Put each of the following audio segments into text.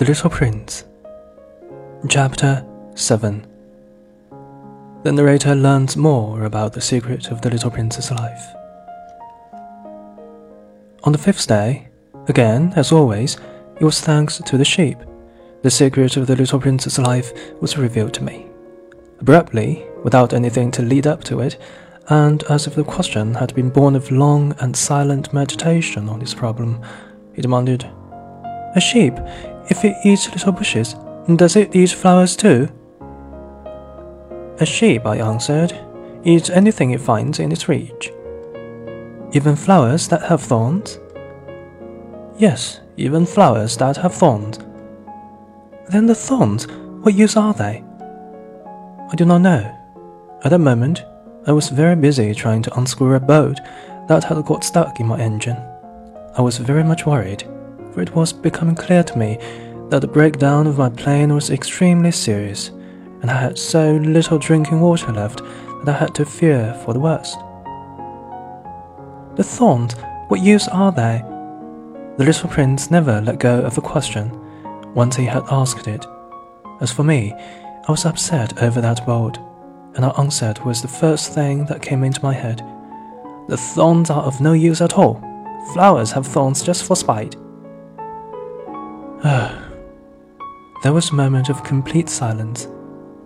The Little Prince, Chapter 7 The narrator learns more about the secret of the little prince's life. On the fifth day, again, as always, it was thanks to the sheep. The secret of the little prince's life was revealed to me. Abruptly, without anything to lead up to it, and as if the question had been born of long and silent meditation on this problem, he demanded, A sheep, if it eats little bushes, does it eat flowers too? A sheep, I answered, eats anything it finds in its reach. Even flowers that have thorns? Yes, even flowers that have thorns. Then the thorns, what use are they? I do not know. At that moment, I was very busy trying to unscrew a bolt that had got stuck in my engine. I was very much worried, for it was becoming clear to me that the breakdown of my plane was extremely serious, and I had so little drinking water left that I had to fear for the worst. The thorns, what use are they? The little prince never let go of the question once he had asked it. As for me, I was upset over that bolt and our answered was the first thing that came into my head. The thorns are of no use at all. Flowers have thorns just for spite. there was a moment of complete silence.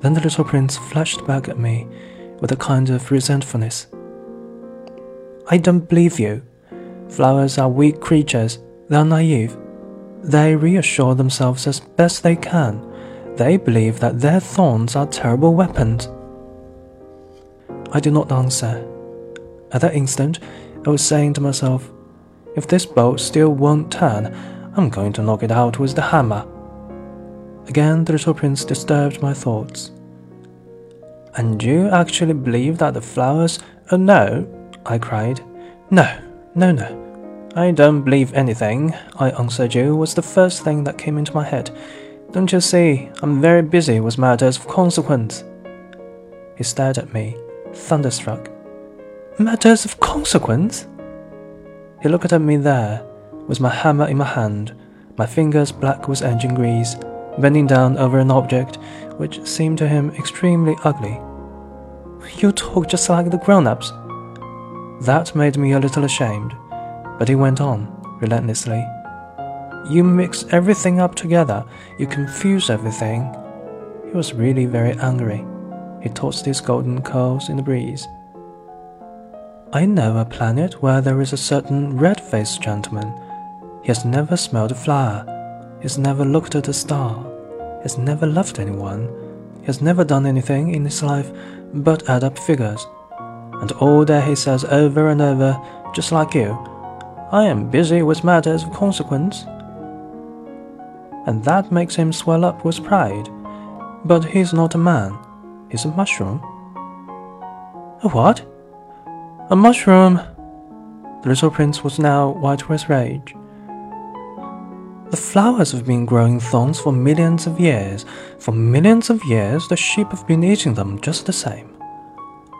Then the little prince flashed back at me with a kind of resentfulness. I don't believe you. Flowers are weak creatures, they are naive. They reassure themselves as best they can. They believe that their thorns are terrible weapons. I did not answer. At that instant, I was saying to myself, if this boat still won't turn, I'm going to knock it out with the hammer. Again, the little prince disturbed my thoughts. And you actually believe that the flowers. Oh, no, I cried. No, no, no. I don't believe anything, I answered you, was the first thing that came into my head. Don't you see, I'm very busy with matters of consequence. He stared at me thunderstruck. Matters of consequence? He looked at me there, with my hammer in my hand, my fingers black with engine grease, bending down over an object which seemed to him extremely ugly. You talk just like the grown ups. That made me a little ashamed, but he went on, relentlessly. You mix everything up together, you confuse everything. He was really very angry. He tossed his golden curls in the breeze. I know a planet where there is a certain red faced gentleman. He has never smelled a flower. He has never looked at a star. He has never loved anyone. He has never done anything in his life but add up figures. And all that he says over and over, just like you, I am busy with matters of consequence. And that makes him swell up with pride. But he's not a man is a mushroom. A what? A mushroom! The little prince was now white with rage. The flowers have been growing thorns for millions of years. For millions of years, the sheep have been eating them just the same.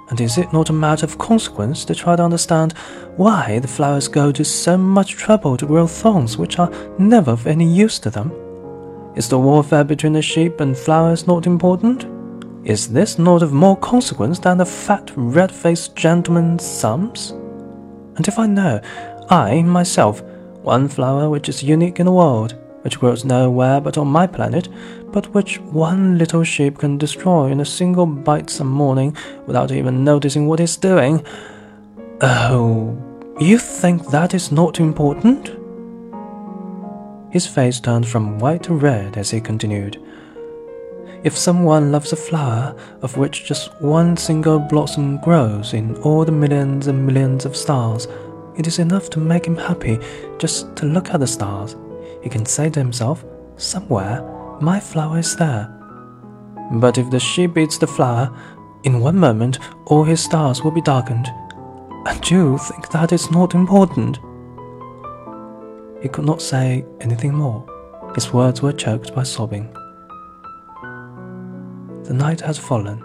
And is it not a matter of consequence to try to understand why the flowers go to so much trouble to grow thorns which are never of any use to them? Is the warfare between the sheep and flowers not important? Is this not of more consequence than the fat, red faced gentleman's sums? And if I know, I, myself, one flower which is unique in the world, which grows nowhere but on my planet, but which one little sheep can destroy in a single bite some morning without even noticing what it's doing. Oh, you think that is not important? His face turned from white to red as he continued. If someone loves a flower of which just one single blossom grows in all the millions and millions of stars, it is enough to make him happy just to look at the stars. He can say to himself, Somewhere, my flower is there. But if the sheep eats the flower, in one moment all his stars will be darkened. And you think that is not important? He could not say anything more. His words were choked by sobbing. The night had fallen.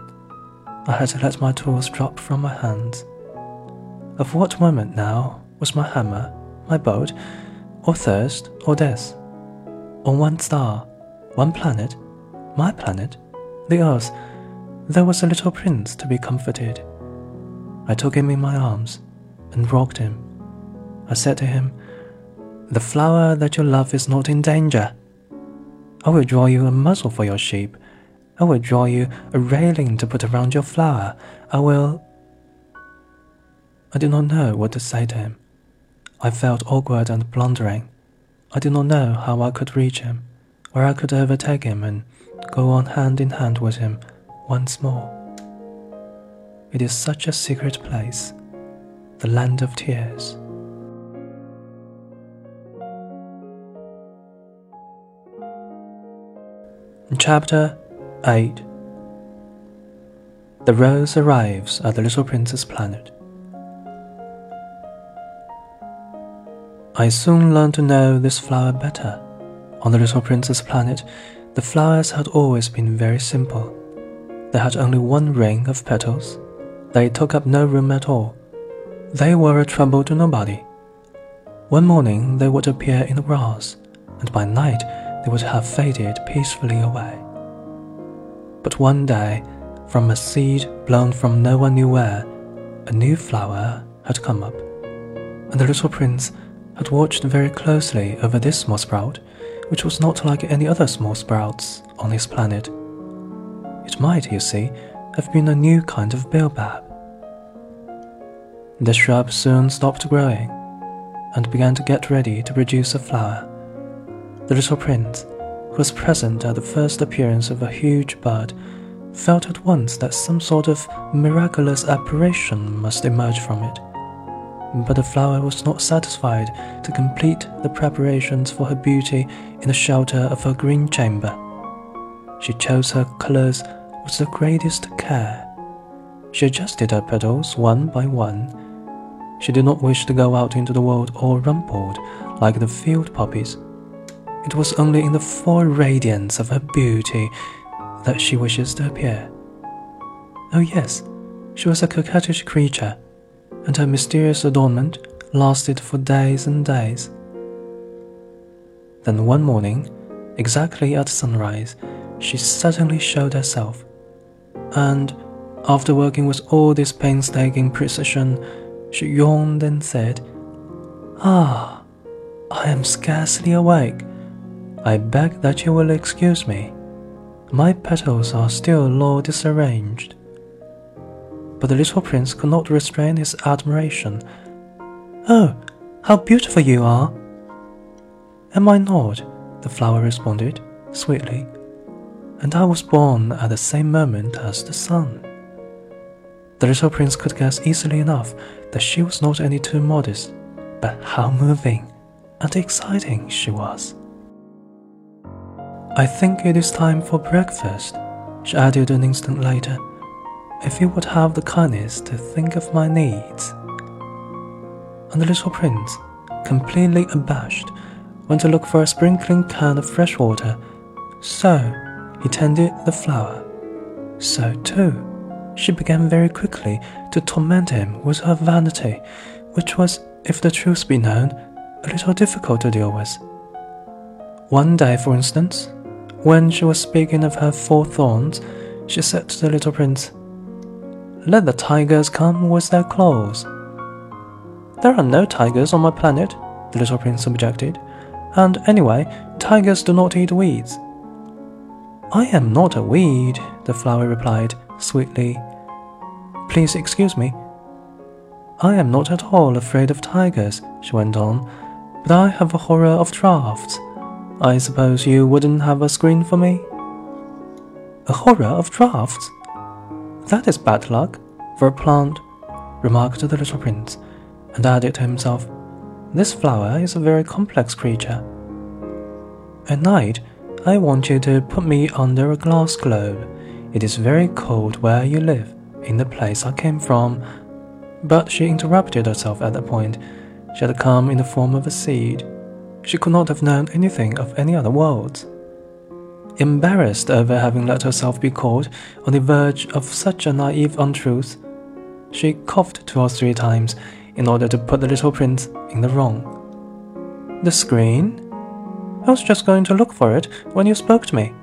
I had to let my tools drop from my hands. Of what moment now was my hammer, my boat, or thirst, or death? On one star, one planet, my planet, the Earth, there was a little prince to be comforted. I took him in my arms and rocked him. I said to him, The flower that you love is not in danger. I will draw you a muzzle for your sheep. I will draw you a railing to put around your flower. I will. I did not know what to say to him. I felt awkward and blundering. I did not know how I could reach him, where I could overtake him and go on hand in hand with him once more. It is such a secret place, the land of tears. Chapter 8 The rose arrives at the little prince's planet. I soon learned to know this flower better. On the little prince's planet, the flowers had always been very simple. They had only one ring of petals. They took up no room at all. They were a trouble to nobody. One morning they would appear in the grass, and by night they would have faded peacefully away. But one day, from a seed blown from no one knew where, a new flower had come up, and the little prince had watched very closely over this small sprout, which was not like any other small sprouts on his planet. It might, you see, have been a new kind of baobab. The shrub soon stopped growing and began to get ready to produce a flower. The little prince, who was present at the first appearance of a huge bud, felt at once that some sort of miraculous apparition must emerge from it. But the flower was not satisfied to complete the preparations for her beauty in the shelter of her green chamber. She chose her colors with the greatest care. She adjusted her petals one by one. She did not wish to go out into the world all rumpled like the field poppies it was only in the full radiance of her beauty that she wishes to appear. Oh, yes, she was a coquettish creature, and her mysterious adornment lasted for days and days. Then one morning, exactly at sunrise, she suddenly showed herself, and after working with all this painstaking precision, she yawned and said, Ah, I am scarcely awake. I beg that you will excuse me. My petals are still low disarranged. But the little prince could not restrain his admiration. Oh, how beautiful you are! Am I not? The flower responded, sweetly. And I was born at the same moment as the sun. The little prince could guess easily enough that she was not any too modest, but how moving and exciting she was. I think it is time for breakfast, she added an instant later. If you would have the kindness to think of my needs. And the little prince, completely abashed, went to look for a sprinkling can of fresh water. So he tended the flower. So, too, she began very quickly to torment him with her vanity, which was, if the truth be known, a little difficult to deal with. One day, for instance, when she was speaking of her four thorns, she said to the little prince, Let the tigers come with their claws. There are no tigers on my planet, the little prince objected, and anyway, tigers do not eat weeds. I am not a weed, the flower replied sweetly. Please excuse me. I am not at all afraid of tigers, she went on, but I have a horror of drafts. I suppose you wouldn't have a screen for me? A horror of drafts? That is bad luck for a plant, remarked the little prince, and added to himself, This flower is a very complex creature. At night, I want you to put me under a glass globe. It is very cold where you live, in the place I came from. But she interrupted herself at that point. She had come in the form of a seed she could not have known anything of any other worlds. Embarrassed over having let herself be caught on the verge of such a naive untruth, she coughed two or three times in order to put the little prince in the wrong. The screen? I was just going to look for it when you spoke to me.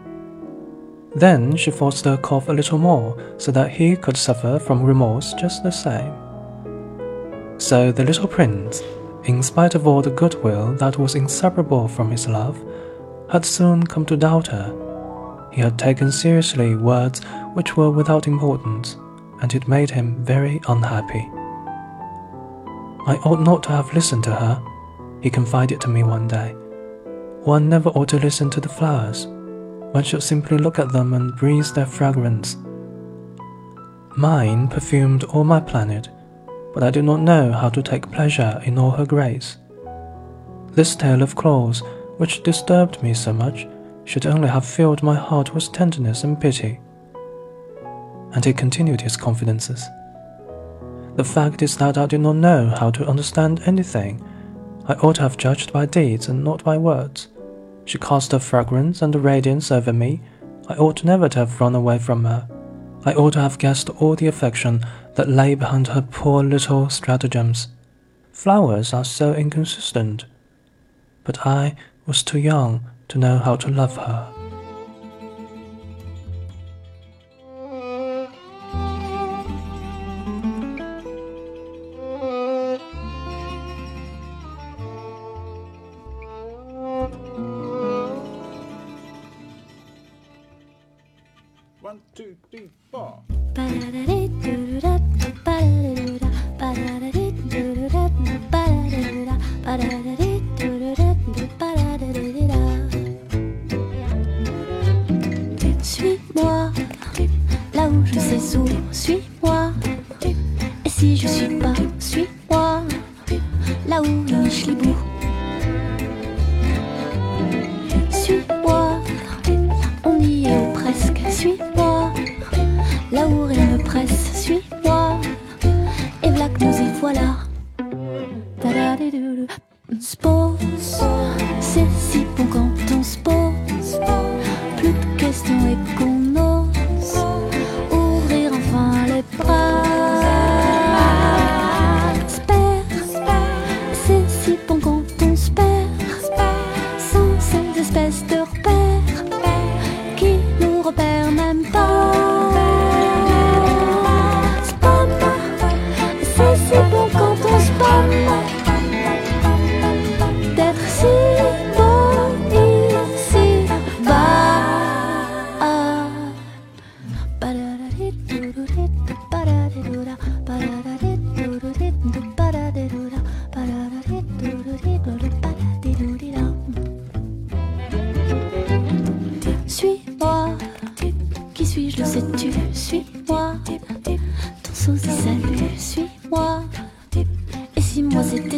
Then she forced her cough a little more so that he could suffer from remorse just the same. So the little prince, in spite of all the goodwill that was inseparable from his love, had soon come to doubt her. He had taken seriously words which were without importance, and it made him very unhappy. I ought not to have listened to her, he confided to me one day. One never ought to listen to the flowers one should simply look at them and breathe their fragrance. Mine perfumed all my planet, but I do not know how to take pleasure in all her grace. This tale of claws, which disturbed me so much, should only have filled my heart with tenderness and pity. And he continued his confidences. The fact is that I do not know how to understand anything. I ought to have judged by deeds and not by words. She cast a fragrance and a radiance over me. I ought never to have run away from her. I ought to have guessed all the affection that lay behind her poor little stratagems. Flowers are so inconsistent. But I was too young to know how to love her. One, two, three, four. Ces espèces de repères qui nous repèrent même pas. Spam, c'est si bon quand on spam. D'être si beau ici bas. Ba-da-da-di-doo-doo-di-doo,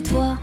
toi